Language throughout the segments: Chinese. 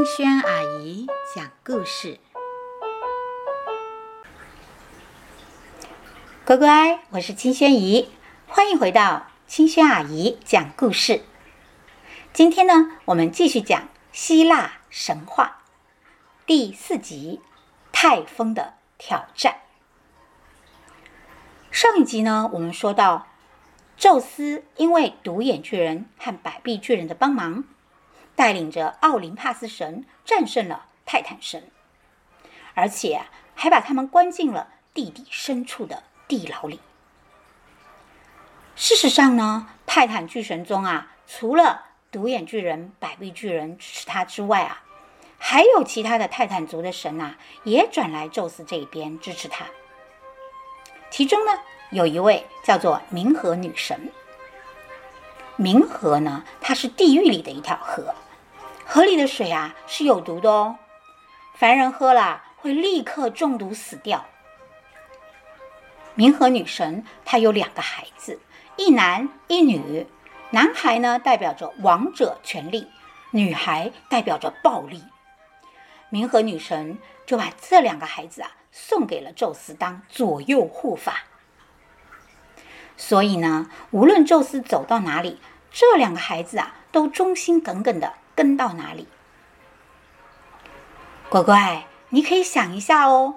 清轩阿姨讲故事，乖乖，我是清轩姨，欢迎回到清轩阿姨讲故事。今天呢，我们继续讲希腊神话第四集《泰风的挑战》。上一集呢，我们说到，宙斯因为独眼巨人和百臂巨人的帮忙。带领着奥林帕斯神战胜了泰坦神，而且还把他们关进了地底深处的地牢里。事实上呢，泰坦巨神中啊，除了独眼巨人、百臂巨人支持他之外啊，还有其他的泰坦族的神呐，也转来宙斯这一边支持他。其中呢，有一位叫做冥河女神。冥河呢，它是地狱里的一条河。河里的水啊是有毒的哦，凡人喝了会立刻中毒死掉。冥河女神她有两个孩子，一男一女。男孩呢代表着王者权力，女孩代表着暴力。冥河女神就把这两个孩子啊送给了宙斯当左右护法。所以呢，无论宙斯走到哪里，这两个孩子啊都忠心耿耿的。跟到哪里？乖乖，你可以想一下哦。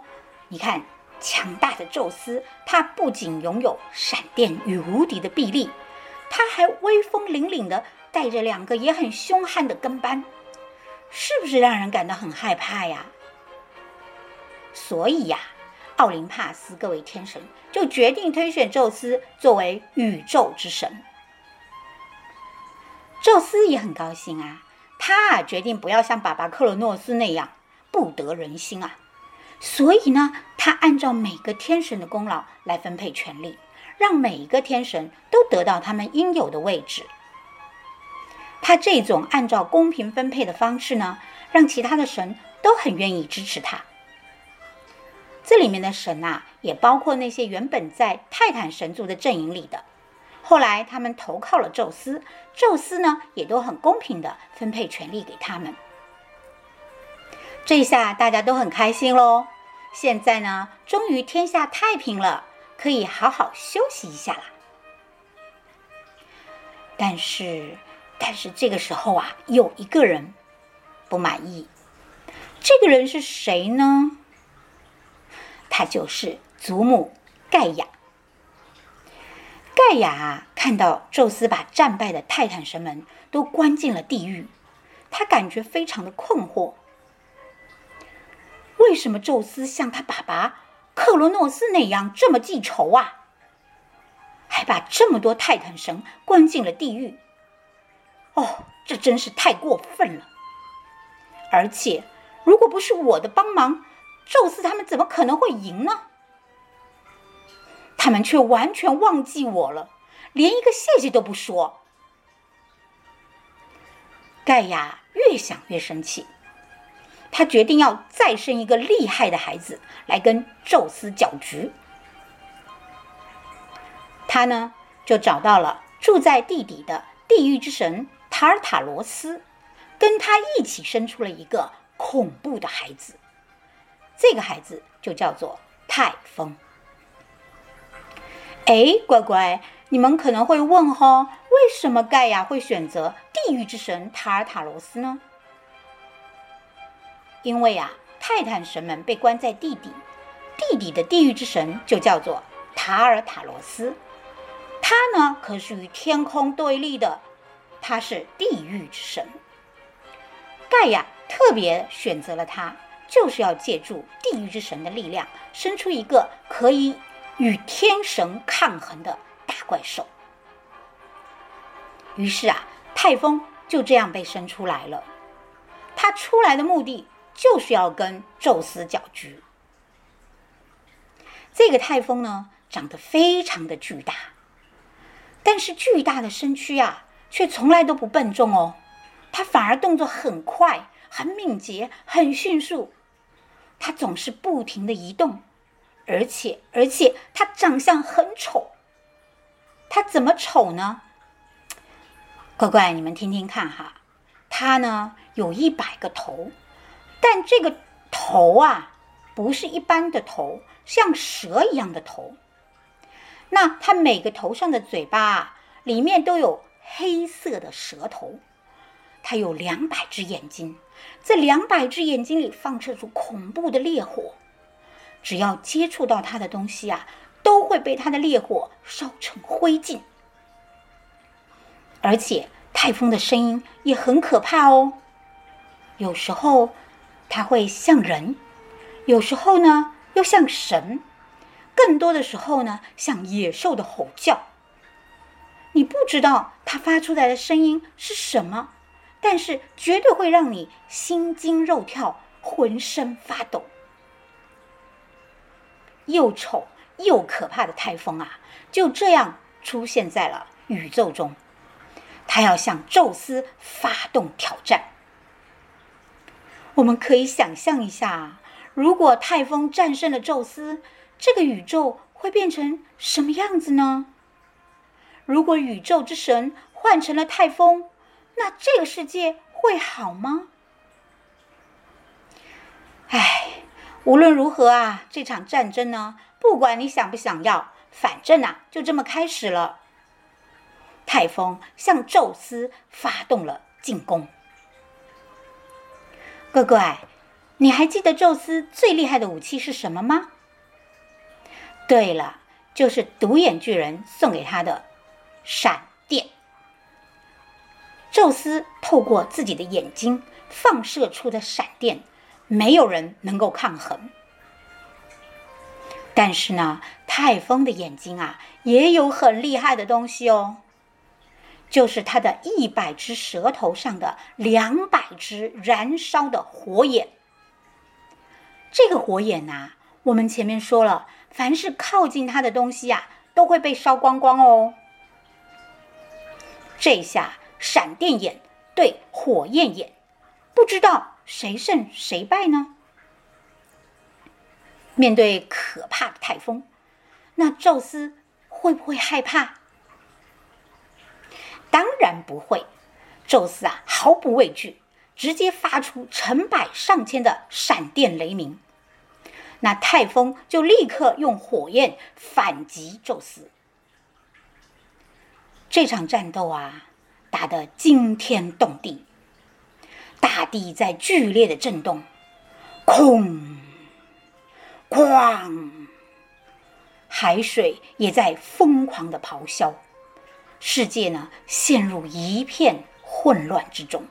你看，强大的宙斯，他不仅拥有闪电与无敌的臂力，他还威风凛凛的带着两个也很凶悍的跟班，是不是让人感到很害怕呀？所以呀，奥林帕斯各位天神就决定推选宙斯作为宇宙之神。宙斯也很高兴啊。他啊决定不要像爸爸克罗诺斯那样不得人心啊，所以呢，他按照每个天神的功劳来分配权力，让每一个天神都得到他们应有的位置。他这种按照公平分配的方式呢，让其他的神都很愿意支持他。这里面的神呐、啊，也包括那些原本在泰坦神族的阵营里的。后来他们投靠了宙斯，宙斯呢也都很公平地分配权力给他们。这下大家都很开心喽。现在呢，终于天下太平了，可以好好休息一下啦。但是，但是这个时候啊，有一个人不满意。这个人是谁呢？他就是祖母盖亚。盖亚看到宙斯把战败的泰坦神们都关进了地狱，他感觉非常的困惑。为什么宙斯像他爸爸克罗诺斯那样这么记仇啊？还把这么多泰坦神关进了地狱？哦，这真是太过分了！而且，如果不是我的帮忙，宙斯他们怎么可能会赢呢？他们却完全忘记我了，连一个谢谢都不说。盖亚越想越生气，他决定要再生一个厉害的孩子来跟宙斯搅局。他呢，就找到了住在地底的地狱之神塔尔塔罗斯，跟他一起生出了一个恐怖的孩子。这个孩子就叫做泰风。哎，乖乖，你们可能会问哈，为什么盖亚会选择地狱之神塔尔塔罗斯呢？因为啊，泰坦神们被关在地底，地底的地狱之神就叫做塔尔塔罗斯，他呢可是与天空对立的，他是地狱之神。盖亚特别选择了他，就是要借助地狱之神的力量，生出一个可以。与天神抗衡的大怪兽。于是啊，泰风就这样被生出来了。他出来的目的就是要跟宙斯搅局。这个泰风呢，长得非常的巨大，但是巨大的身躯啊，却从来都不笨重哦。他反而动作很快、很敏捷、很迅速。他总是不停的移动。而且，而且他长相很丑。他怎么丑呢？乖乖，你们听听看哈，它呢有一百个头，但这个头啊不是一般的头，像蛇一样的头。那它每个头上的嘴巴啊，里面都有黑色的舌头。它有两百只眼睛，这两百只眼睛里放射出恐怖的烈火，只要接触到它的东西啊，都会被它的烈火烧成灰烬。而且泰风的声音也很可怕哦，有时候它会像人，有时候呢又像神，更多的时候呢像野兽的吼叫。你不知道它发出来的声音是什么。但是绝对会让你心惊肉跳、浑身发抖。又丑又可怕的泰风啊，就这样出现在了宇宙中。他要向宙斯发动挑战。我们可以想象一下，如果泰风战胜了宙斯，这个宇宙会变成什么样子呢？如果宇宙之神换成了泰风，那这个世界会好吗？哎，无论如何啊，这场战争呢，不管你想不想要，反正啊，就这么开始了。泰风向宙斯发动了进攻。乖乖，你还记得宙斯最厉害的武器是什么吗？对了，就是独眼巨人送给他的闪电。宙斯透过自己的眼睛放射出的闪电，没有人能够抗衡。但是呢，泰丰的眼睛啊，也有很厉害的东西哦，就是他的一百只舌头上的两百只燃烧的火眼。这个火眼呐，我们前面说了，凡是靠近它的东西呀，都会被烧光光哦。这下。闪电眼对火焰眼，不知道谁胜谁败呢？面对可怕的泰风，那宙斯会不会害怕？当然不会。宙斯啊，毫不畏惧，直接发出成百上千的闪电雷鸣。那泰风就立刻用火焰反击宙斯。这场战斗啊！打得惊天动地，大地在剧烈的震动，空哐，海水也在疯狂的咆哮，世界呢陷入一片混乱之中。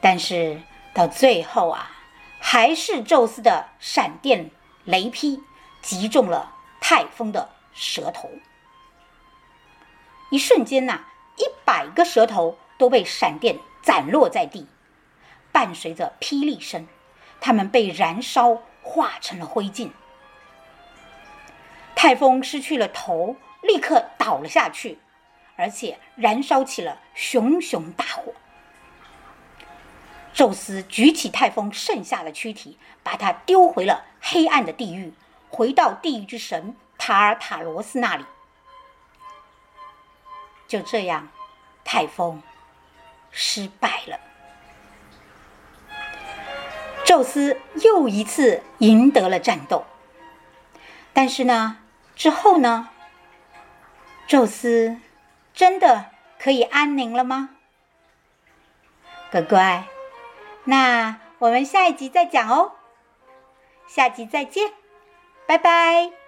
但是到最后啊，还是宙斯的闪电雷劈击中了泰风的舌头。一瞬间呐、啊，一百个舌头都被闪电斩落在地，伴随着霹雳声，他们被燃烧化成了灰烬。泰风失去了头，立刻倒了下去，而且燃烧起了熊熊大火。宙斯举起泰风剩下的躯体，把它丢回了黑暗的地狱，回到地狱之神塔尔塔罗斯那里。就这样，泰风失败了。宙斯又一次赢得了战斗，但是呢，之后呢，宙斯真的可以安宁了吗？乖乖，那我们下一集再讲哦。下集再见，拜拜。